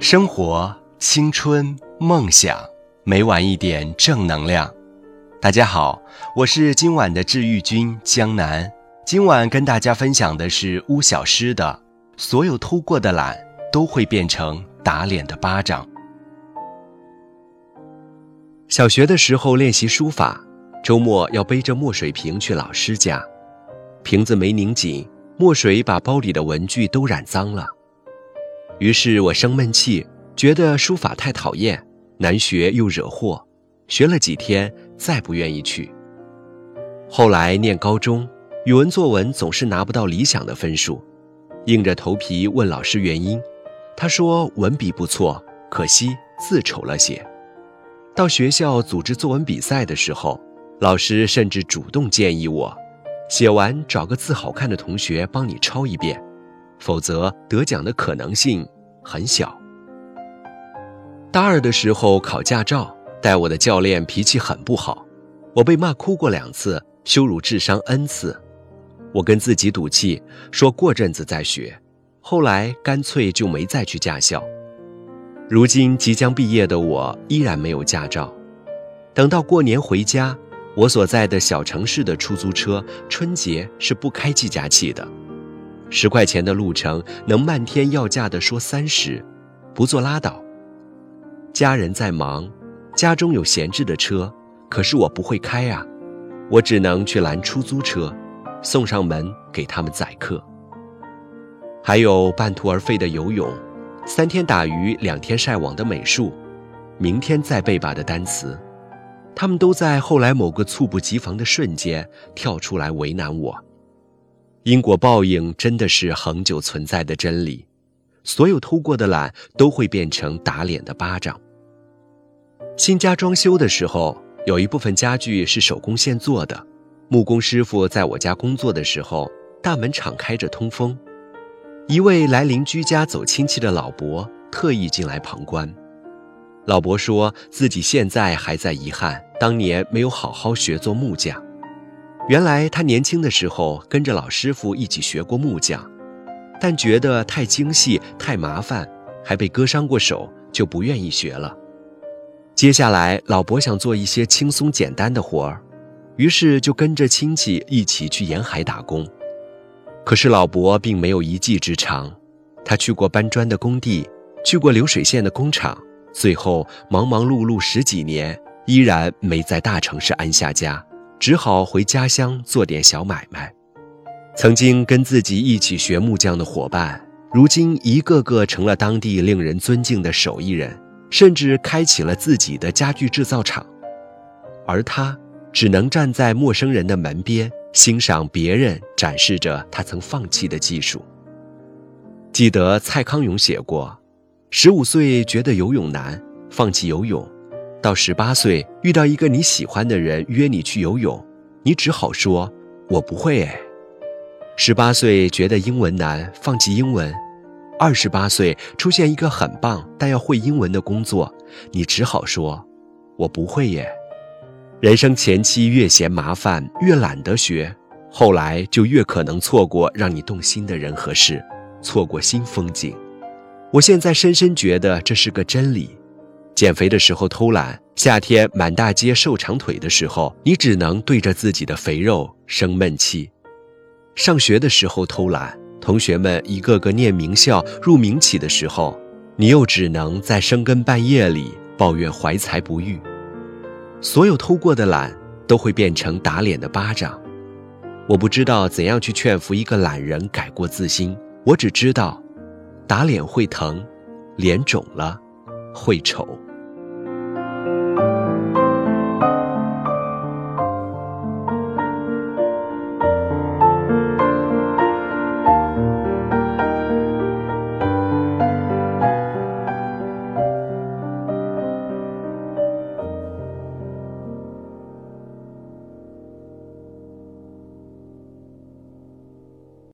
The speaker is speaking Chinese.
生活、青春、梦想，每晚一点正能量。大家好，我是今晚的治愈君江南。今晚跟大家分享的是巫小诗的《所有偷过的懒都会变成打脸的巴掌》。小学的时候练习书法，周末要背着墨水瓶去老师家，瓶子没拧紧，墨水把包里的文具都染脏了。于是我生闷气，觉得书法太讨厌，难学又惹祸，学了几天，再不愿意去。后来念高中，语文作文总是拿不到理想的分数，硬着头皮问老师原因，他说文笔不错，可惜字丑了些。到学校组织作文比赛的时候，老师甚至主动建议我，写完找个字好看的同学帮你抄一遍。否则得奖的可能性很小。大二的时候考驾照，带我的教练脾气很不好，我被骂哭过两次，羞辱智商 n 次。我跟自己赌气，说过阵子再学，后来干脆就没再去驾校。如今即将毕业的我依然没有驾照。等到过年回家，我所在的小城市的出租车春节是不开计价器的。十块钱的路程，能漫天要价的说三十，不做拉倒。家人在忙，家中有闲置的车，可是我不会开啊，我只能去拦出租车，送上门给他们载客。还有半途而废的游泳，三天打鱼两天晒网的美术，明天再背吧的单词，他们都在后来某个猝不及防的瞬间跳出来为难我。因果报应真的是恒久存在的真理，所有偷过的懒都会变成打脸的巴掌。新家装修的时候，有一部分家具是手工现做的，木工师傅在我家工作的时候，大门敞开着通风。一位来邻居家走亲戚的老伯特意进来旁观。老伯说自己现在还在遗憾当年没有好好学做木匠。原来他年轻的时候跟着老师傅一起学过木匠，但觉得太精细、太麻烦，还被割伤过手，就不愿意学了。接下来，老伯想做一些轻松简单的活儿，于是就跟着亲戚一起去沿海打工。可是老伯并没有一技之长，他去过搬砖的工地，去过流水线的工厂，最后忙忙碌碌十几年，依然没在大城市安下家。只好回家乡做点小买卖。曾经跟自己一起学木匠的伙伴，如今一个个成了当地令人尊敬的手艺人，甚至开启了自己的家具制造厂。而他只能站在陌生人的门边，欣赏别人展示着他曾放弃的技术。记得蔡康永写过：“十五岁觉得游泳难，放弃游泳。”到十八岁遇到一个你喜欢的人约你去游泳，你只好说：“我不会。”哎，十八岁觉得英文难，放弃英文；二十八岁出现一个很棒但要会英文的工作，你只好说：“我不会耶。”人生前期越嫌麻烦，越懒得学，后来就越可能错过让你动心的人和事，错过新风景。我现在深深觉得这是个真理。减肥的时候偷懒，夏天满大街瘦长腿的时候，你只能对着自己的肥肉生闷气；上学的时候偷懒，同学们一个个念名校入名企的时候，你又只能在深更半夜里抱怨怀才不遇。所有偷过的懒都会变成打脸的巴掌。我不知道怎样去劝服一个懒人改过自新，我只知道，打脸会疼，脸肿了会丑。